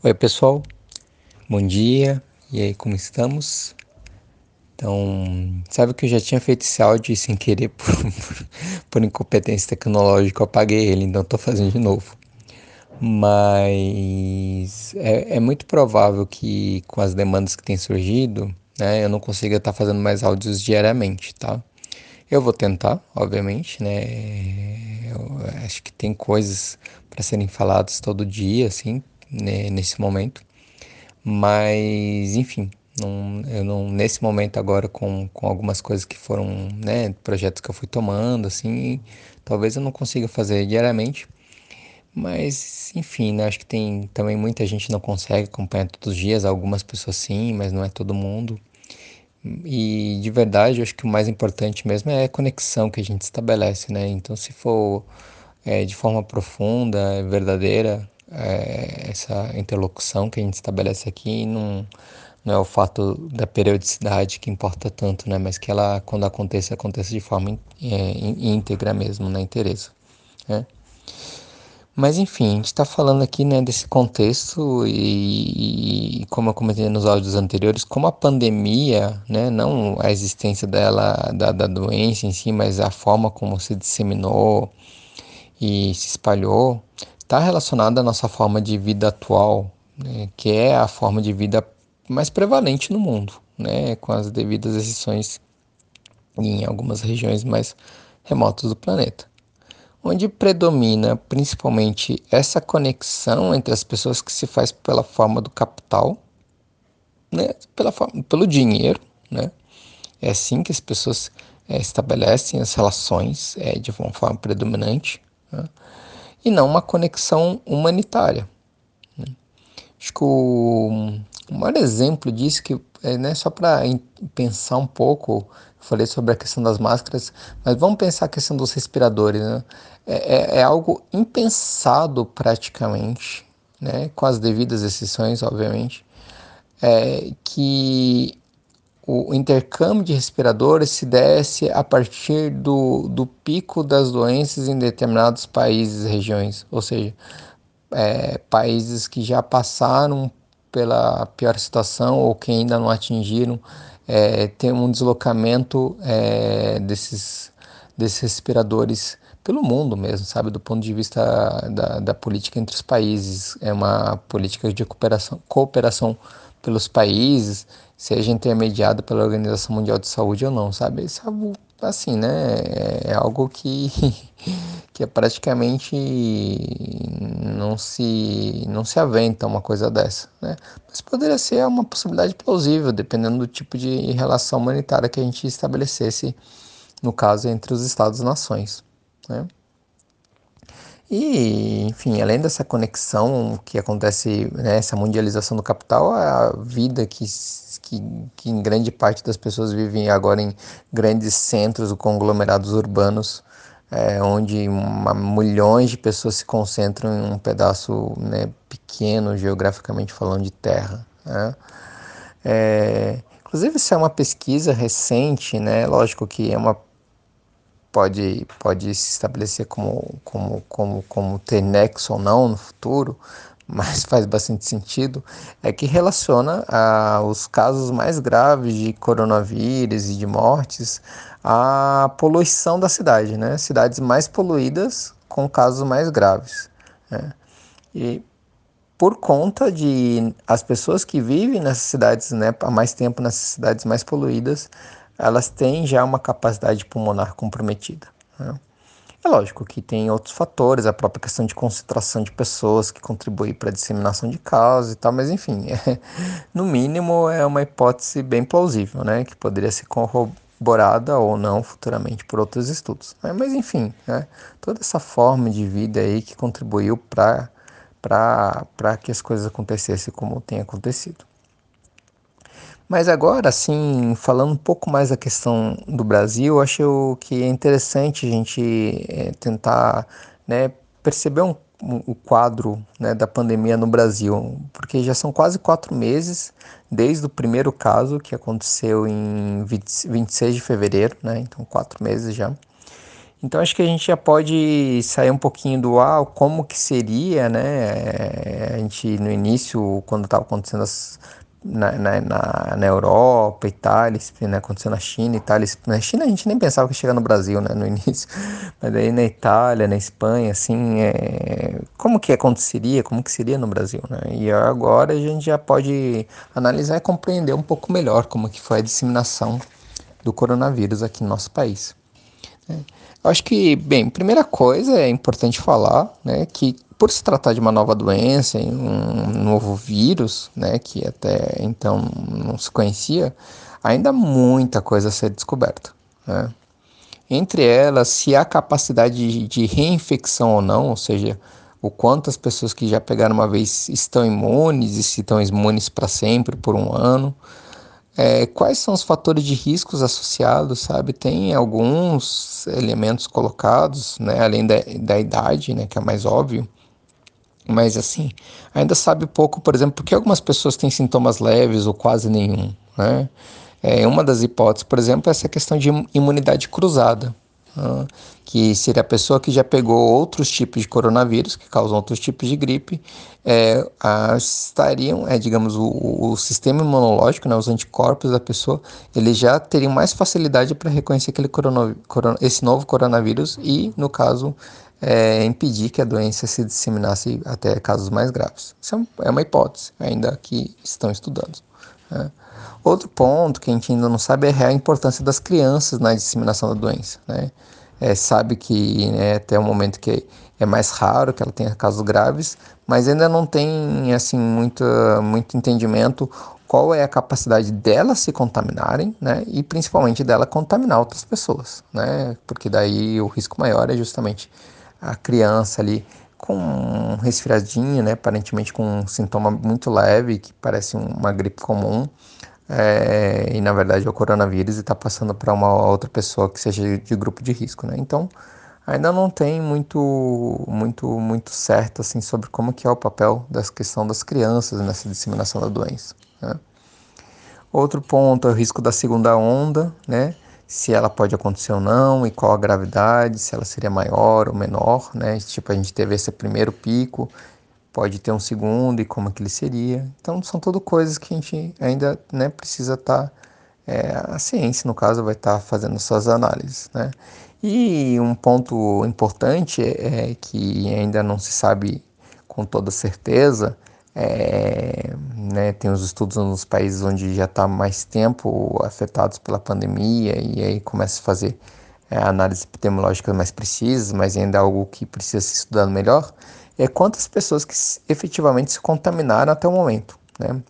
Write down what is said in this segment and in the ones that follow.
Oi, pessoal. Bom dia. E aí, como estamos? Então, sabe que eu já tinha feito esse áudio sem querer, por, por incompetência tecnológica, eu apaguei ele, então estou fazendo de novo. Mas é, é, muito provável que com as demandas que têm surgido, né, eu não consiga estar tá fazendo mais áudios diariamente, tá? Eu vou tentar, obviamente, né? Eu acho que tem coisas para serem faladas todo dia, assim, né, nesse momento. Mas, enfim, não, eu não, nesse momento agora com, com algumas coisas que foram, né, projetos que eu fui tomando, assim, talvez eu não consiga fazer diariamente. Mas, enfim, né, acho que tem também muita gente não consegue acompanhar todos os dias, algumas pessoas sim, mas não é todo mundo. E de verdade, acho que o mais importante mesmo é a conexão que a gente estabelece, né? Então, se for é, de forma profunda, verdadeira, é, essa interlocução que a gente estabelece aqui não, não é o fato da periodicidade que importa tanto, né? Mas que ela, quando acontece, acontece de forma é, íntegra mesmo, na interesse, né? Mas enfim, a gente está falando aqui né, desse contexto e, e, como eu comentei nos áudios anteriores, como a pandemia, né, não a existência dela, da, da doença em si, mas a forma como se disseminou e se espalhou, está relacionada à nossa forma de vida atual, né, que é a forma de vida mais prevalente no mundo, né, com as devidas exceções em algumas regiões mais remotas do planeta, onde predomina principalmente essa conexão entre as pessoas que se faz pela forma do capital, né, pela forma, pelo dinheiro, né, é assim que as pessoas é, estabelecem as relações é, de uma forma predominante. Né? E não uma conexão humanitária. Né? Acho que o, o maior exemplo disso, que é né, só para pensar um pouco, falei sobre a questão das máscaras, mas vamos pensar a questão dos respiradores. Né? É, é, é algo impensado praticamente, né, com as devidas exceções, obviamente, é, que o intercâmbio de respiradores se desse a partir do, do pico das doenças em determinados países e regiões, ou seja, é, países que já passaram pela pior situação ou que ainda não atingiram, é, tem um deslocamento é, desses, desses respiradores pelo mundo mesmo, sabe, do ponto de vista da, da política entre os países, é uma política de cooperação, cooperação pelos países, seja intermediado pela Organização Mundial de Saúde ou não, sabe? Isso é assim, né? É algo que, que é praticamente não se não se aventa uma coisa dessa, né? Mas poderia ser uma possibilidade plausível, dependendo do tipo de relação humanitária que a gente estabelecesse, no caso entre os estados-nações, né? E, enfim, além dessa conexão que acontece, né, essa mundialização do capital, a vida que, que, que em grande parte das pessoas vivem agora em grandes centros, conglomerados urbanos, é, onde uma, milhões de pessoas se concentram em um pedaço né, pequeno, geograficamente falando, de terra. Né? É, inclusive, isso é uma pesquisa recente, né? lógico que é uma pode, pode se estabelecer como, como, como, como ter nexo ou não no futuro, mas faz bastante sentido, é que relaciona a, os casos mais graves de coronavírus e de mortes à poluição da cidade, né? Cidades mais poluídas com casos mais graves. Né? E por conta de as pessoas que vivem nessas cidades, né, há mais tempo nessas cidades mais poluídas, elas têm já uma capacidade pulmonar comprometida. Né? É lógico que tem outros fatores, a própria questão de concentração de pessoas que contribui para a disseminação de casos e tal, mas enfim, é, no mínimo é uma hipótese bem plausível, né, que poderia ser corroborada ou não futuramente por outros estudos. Né? Mas enfim, né, toda essa forma de vida aí que contribuiu para para que as coisas acontecessem como tem acontecido. Mas agora, assim, falando um pouco mais da questão do Brasil, acho que é interessante a gente é, tentar né, perceber um, um, o quadro né, da pandemia no Brasil, porque já são quase quatro meses desde o primeiro caso que aconteceu em 20, 26 de fevereiro, né, então quatro meses já. Então acho que a gente já pode sair um pouquinho do ah, como que seria, né? A gente no início, quando estava acontecendo as, na, na, na, na Europa, Itália, né, aconteceu na China, Itália, na China a gente nem pensava que ia chegar no Brasil, né, no início, mas aí na Itália, na Espanha, assim, é, como que aconteceria, como que seria no Brasil, né, e agora a gente já pode analisar e compreender um pouco melhor como que foi a disseminação do coronavírus aqui no nosso país. Né. Eu acho que, bem, primeira coisa é importante falar, né, que por se tratar de uma nova doença, um novo vírus, né, que até então não se conhecia, ainda há muita coisa a ser descoberta. Né? Entre elas, se há capacidade de, reinfecção ou não, ou seja, o quanto as pessoas que já pegaram uma vez estão imunes e se estão imunes para sempre por um ano. É, quais são os fatores de riscos associados, sabe? Tem alguns elementos colocados, né, além da, da idade, né, que é mais óbvio, mas assim, ainda sabe pouco, por exemplo, porque algumas pessoas têm sintomas leves ou quase nenhum, né? É, uma das hipóteses, por exemplo, é essa questão de imunidade cruzada, né? que seria a pessoa que já pegou outros tipos de coronavírus, que causam outros tipos de gripe, é, estariam, é, digamos, o, o, sistema imunológico, né, os anticorpos da pessoa, eles já teriam mais facilidade para reconhecer aquele corona, corona, esse novo coronavírus e, no caso, é, impedir que a doença se disseminasse até casos mais graves. Isso é, é uma hipótese, ainda que estão estudando. Né? Outro ponto que a gente ainda não sabe é a importância das crianças na disseminação da doença. Né? É, sabe que né, até o momento que é mais raro que ela tenha casos graves, mas ainda não tem assim muito, muito entendimento qual é a capacidade delas se contaminarem, né, e principalmente dela contaminar outras pessoas, né, porque daí o risco maior é justamente a criança ali com um resfriadinho, né, aparentemente com um sintoma muito leve, que parece uma gripe comum, é, e na verdade é o coronavírus e está passando para uma outra pessoa que seja de grupo de risco, né? Então ainda não tem muito, muito, muito certo assim sobre como que é o papel dessa questão das crianças nessa disseminação da doença. Né? Outro ponto é o risco da segunda onda, né? Se ela pode acontecer ou não e qual a gravidade, se ela seria maior ou menor, né? Tipo, a gente teve esse primeiro pico, pode ter um segundo e como que ele seria. Então, são tudo coisas que a gente ainda né, precisa estar, tá, é, a ciência, no caso, vai estar tá fazendo suas análises, né? E um ponto importante é, é que ainda não se sabe com toda certeza é, né, tem os estudos nos países onde já está mais tempo afetados pela pandemia e aí começa a fazer é, análises epidemiológicas mais precisas, mas ainda é algo que precisa ser estudado melhor, é quantas pessoas que efetivamente se contaminaram até o momento, né?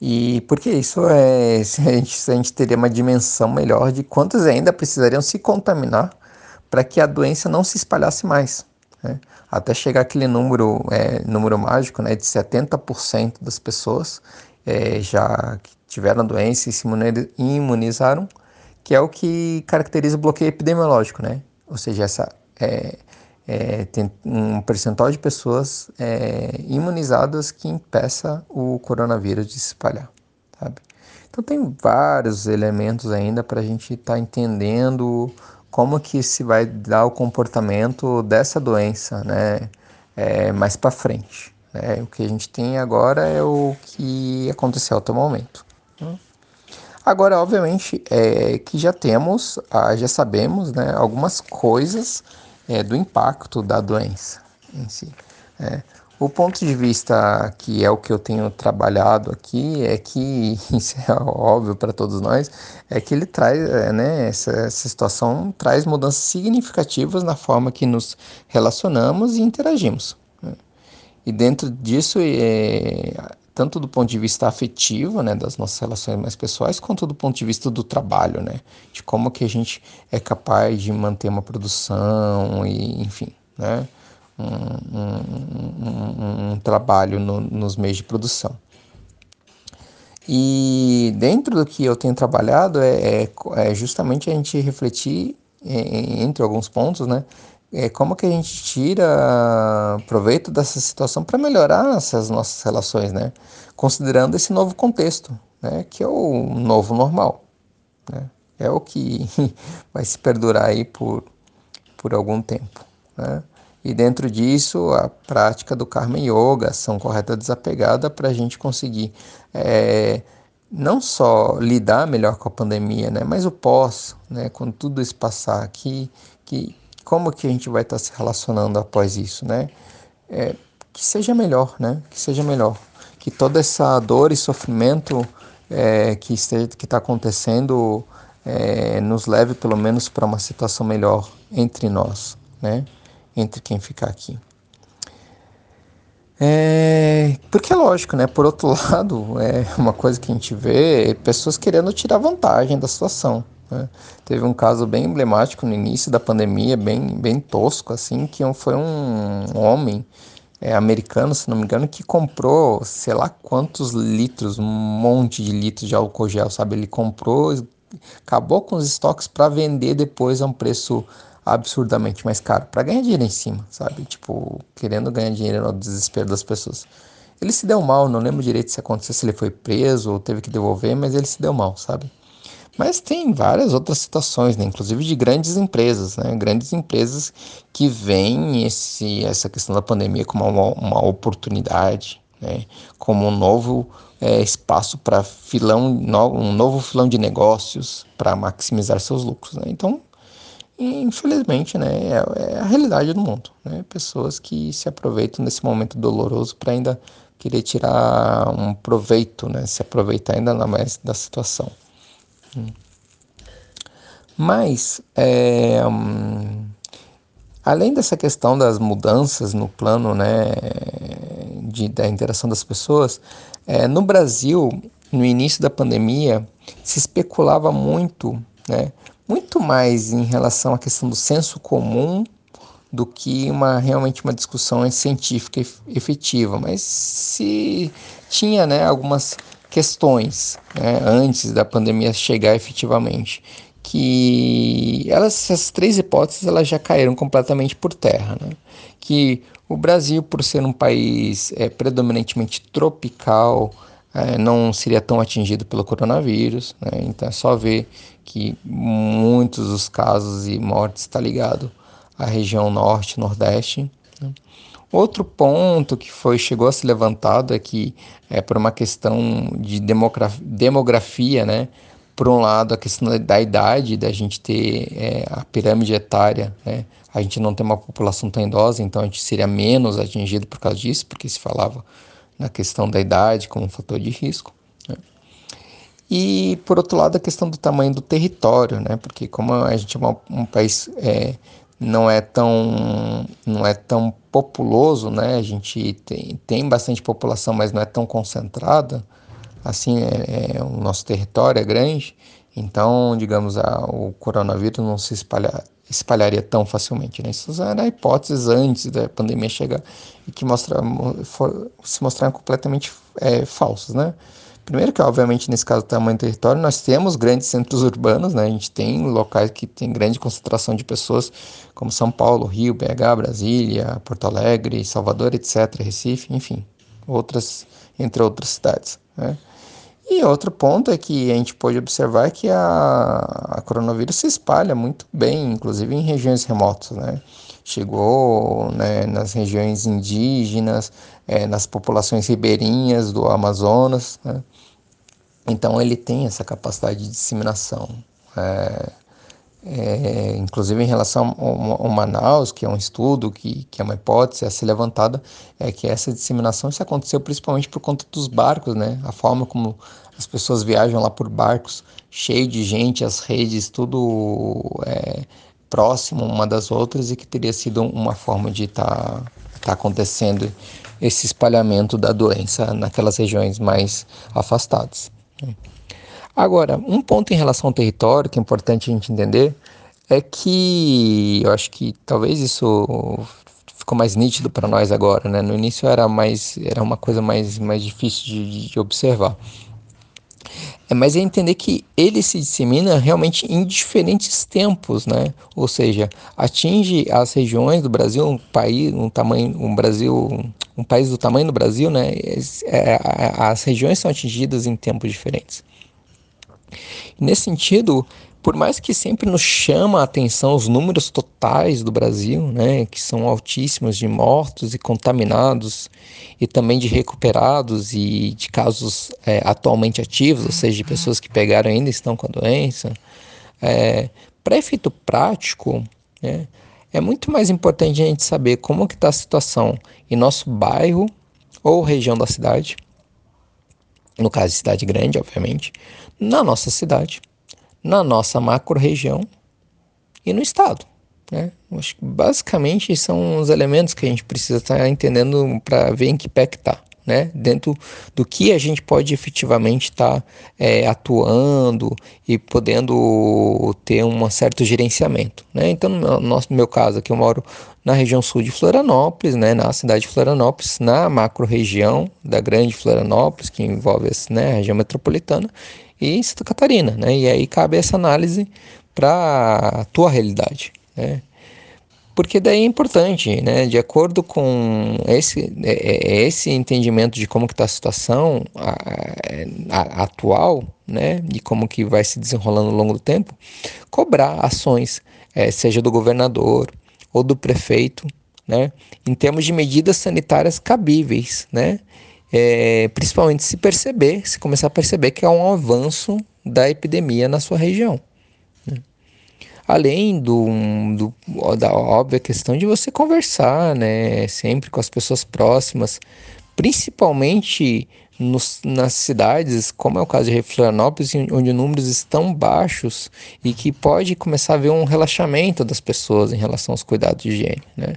E porque isso é, a gente, a gente teria uma dimensão melhor de quantos ainda precisariam se contaminar para que a doença não se espalhasse mais né? até chegar aquele número, é, número mágico né, de 70% das pessoas é, já que tiveram a doença e se imunizaram, que é o que caracteriza o bloqueio epidemiológico, né? Ou seja, essa é, é, tem um percentual de pessoas é, imunizadas que impeça o coronavírus de se espalhar, sabe? Então tem vários elementos ainda para a gente estar tá entendendo como que se vai dar o comportamento dessa doença, né, é, mais para frente. Né? O que a gente tem agora é o que aconteceu até o momento. Né? Agora, obviamente, é que já temos, ah, já sabemos, né, algumas coisas é, do impacto da doença em si. É. O ponto de vista que é o que eu tenho trabalhado aqui é que, isso é óbvio para todos nós, é que ele traz, é, né, essa, essa situação traz mudanças significativas na forma que nos relacionamos e interagimos. Né? E dentro disso, é, tanto do ponto de vista afetivo, né, das nossas relações mais pessoais, quanto do ponto de vista do trabalho, né, de como que a gente é capaz de manter uma produção e, enfim, né, um, um, um trabalho no, nos meios de produção. E dentro do que eu tenho trabalhado é, é, é justamente a gente refletir é, entre alguns pontos, né? É como que a gente tira proveito dessa situação para melhorar essas nossas relações, né? Considerando esse novo contexto, né? Que é o novo normal, né? É o que vai se perdurar aí por, por algum tempo. Né? E dentro disso, a prática do Karma Yoga, ação correta desapegada, para a gente conseguir é, não só lidar melhor com a pandemia, né, mas o pós, né, quando tudo isso passar, que, que, como que a gente vai estar se relacionando após isso, né? É, que seja melhor, né? Que seja melhor. Que toda essa dor e sofrimento é, que está acontecendo é, nos leve pelo menos para uma situação melhor entre nós, né? Entre quem ficar aqui. É, porque é lógico, né? Por outro lado, é uma coisa que a gente vê pessoas querendo tirar vantagem da situação. Né? Teve um caso bem emblemático no início da pandemia, bem, bem tosco, assim, que foi um homem é, americano, se não me engano, que comprou sei lá quantos litros, um monte de litros de álcool gel, sabe? Ele comprou, acabou com os estoques para vender depois a um preço absurdamente mais caro, para ganhar dinheiro em cima, sabe? Tipo, querendo ganhar dinheiro no desespero das pessoas. Ele se deu mal, não lembro direito se aconteceu, se ele foi preso ou teve que devolver, mas ele se deu mal, sabe? Mas tem várias outras situações, né? inclusive de grandes empresas, né? grandes empresas que veem esse, essa questão da pandemia como uma, uma oportunidade, né? como um novo é, espaço para filão, no, um novo filão de negócios para maximizar seus lucros. Né? Então, infelizmente, né, é, é, a realidade do mundo. Né? Pessoas que se aproveitam desse momento doloroso para ainda querer tirar um proveito, né? se aproveitar ainda mais da situação. Mas, é, hum, além dessa questão das mudanças no plano né, de, da interação das pessoas, é, no Brasil, no início da pandemia, se especulava muito, né, muito mais em relação à questão do senso comum do que uma realmente uma discussão científica efetiva, mas se tinha né, algumas questões né, antes da pandemia chegar efetivamente que elas, essas três hipóteses elas já caíram completamente por terra, né? que o Brasil por ser um país é, predominantemente tropical é, não seria tão atingido pelo coronavírus, né? então é só ver que muitos dos casos e mortes está ligado à região norte, nordeste. Né? Outro ponto que foi chegou a ser levantado é que é por uma questão de demografia, demografia né? Por um lado, a questão da, da idade, da gente ter é, a pirâmide etária, né? A gente não tem uma população tão idosa, então a gente seria menos atingido por causa disso, porque se falava na questão da idade como um fator de risco. E, por outro lado, a questão do tamanho do território, né? Porque como a gente é um país é, não é tão não é tão populoso, né? A gente tem, tem bastante população, mas não é tão concentrada. Assim, é, é o nosso território é grande, então, digamos, a, o coronavírus não se espalha, espalharia tão facilmente. Né? Isso era hipóteses antes da pandemia chegar e que mostra, for, se mostraram completamente é, falsas, né? Primeiro que, obviamente, nesse caso, tamanho do território, nós temos grandes centros urbanos, né? A gente tem locais que tem grande concentração de pessoas, como São Paulo, Rio, BH, Brasília, Porto Alegre, Salvador, etc., Recife, enfim, outras, entre outras cidades, né? E outro ponto é que a gente pode observar que a, a coronavírus se espalha muito bem, inclusive em regiões remotas, né? chegou né, nas regiões indígenas, é, nas populações ribeirinhas do Amazonas. Né? Então ele tem essa capacidade de disseminação. É, é, inclusive em relação ao, ao, Manaus, que é um estudo, que, que é uma hipótese a ser levantada, é que essa disseminação se aconteceu principalmente por conta dos barcos, né? A forma como as pessoas viajam lá por barcos, cheio de gente, as redes, tudo é, próximo uma das outras e que teria sido uma forma de estar tá, tá acontecendo esse espalhamento da doença naquelas regiões mais afastadas. Agora, um ponto em relação ao território que é importante a gente entender é que eu acho que talvez isso ficou mais nítido para nós agora, né? No início era mais era uma coisa mais mais difícil de, de observar. É, mas é entender que ele se dissemina realmente em diferentes tempos, né? Ou seja, atinge as regiões do Brasil, um país, um tamanho, um Brasil, um país do tamanho do Brasil, né? É, as regiões são atingidas em tempos diferentes. Nesse sentido, por mais que sempre nos chama a atenção os números totais do Brasil, né, que são altíssimos de mortos e contaminados, e também de recuperados e de casos é, atualmente ativos, ou seja, de pessoas que pegaram e ainda estão com a doença, é, para efeito prático, né, é muito mais importante a gente saber como que está a situação em nosso bairro ou região da cidade, no caso de cidade grande, obviamente, na nossa cidade, na nossa macro-região e no Estado. Né? Acho que basicamente são os elementos que a gente precisa estar tá entendendo para ver em que pé que está. Né? Dentro do que a gente pode efetivamente estar tá, é, atuando e podendo ter um certo gerenciamento. Né? Então, no, no meu caso aqui, eu moro na região sul de Florianópolis, né, na cidade de Florianópolis, na macro-região da grande Florianópolis, que envolve né, a região metropolitana, e Santa Catarina, né? E aí cabe essa análise para a tua realidade, né? Porque daí é importante, né? De acordo com esse, é, é, esse entendimento de como está a situação a, a, atual, né? De como que vai se desenrolando ao longo do tempo, cobrar ações, é, seja do governador ou do prefeito, né? Em termos de medidas sanitárias cabíveis, né? É, principalmente se perceber, se começar a perceber que há um avanço da epidemia na sua região. Né? Além do, do, da óbvia questão de você conversar, né, sempre com as pessoas próximas, principalmente nos, nas cidades, como é o caso de Florianópolis, onde números estão baixos e que pode começar a haver um relaxamento das pessoas em relação aos cuidados de higiene. Né?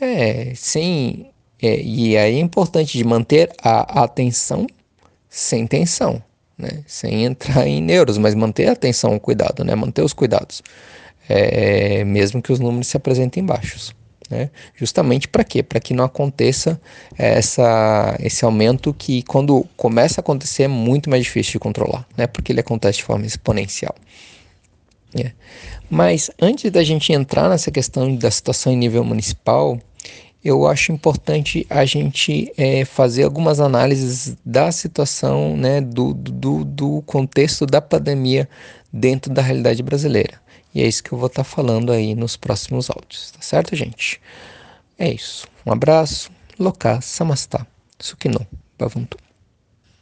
É, sem é, e aí é importante de manter a atenção sem tensão, né? sem entrar em neuros, mas manter a atenção, o cuidado, né? manter os cuidados, é, mesmo que os números se apresentem baixos. Né? Justamente para quê? Para que não aconteça essa, esse aumento que, quando começa a acontecer, é muito mais difícil de controlar, né? porque ele acontece de forma exponencial. É. Mas antes da gente entrar nessa questão da situação em nível municipal, eu acho importante a gente é, fazer algumas análises da situação, né, do, do, do contexto da pandemia dentro da realidade brasileira. E é isso que eu vou estar tá falando aí nos próximos áudios, tá certo, gente? É isso. Um abraço. Loka Samastha. Sukino. Bhavuntu.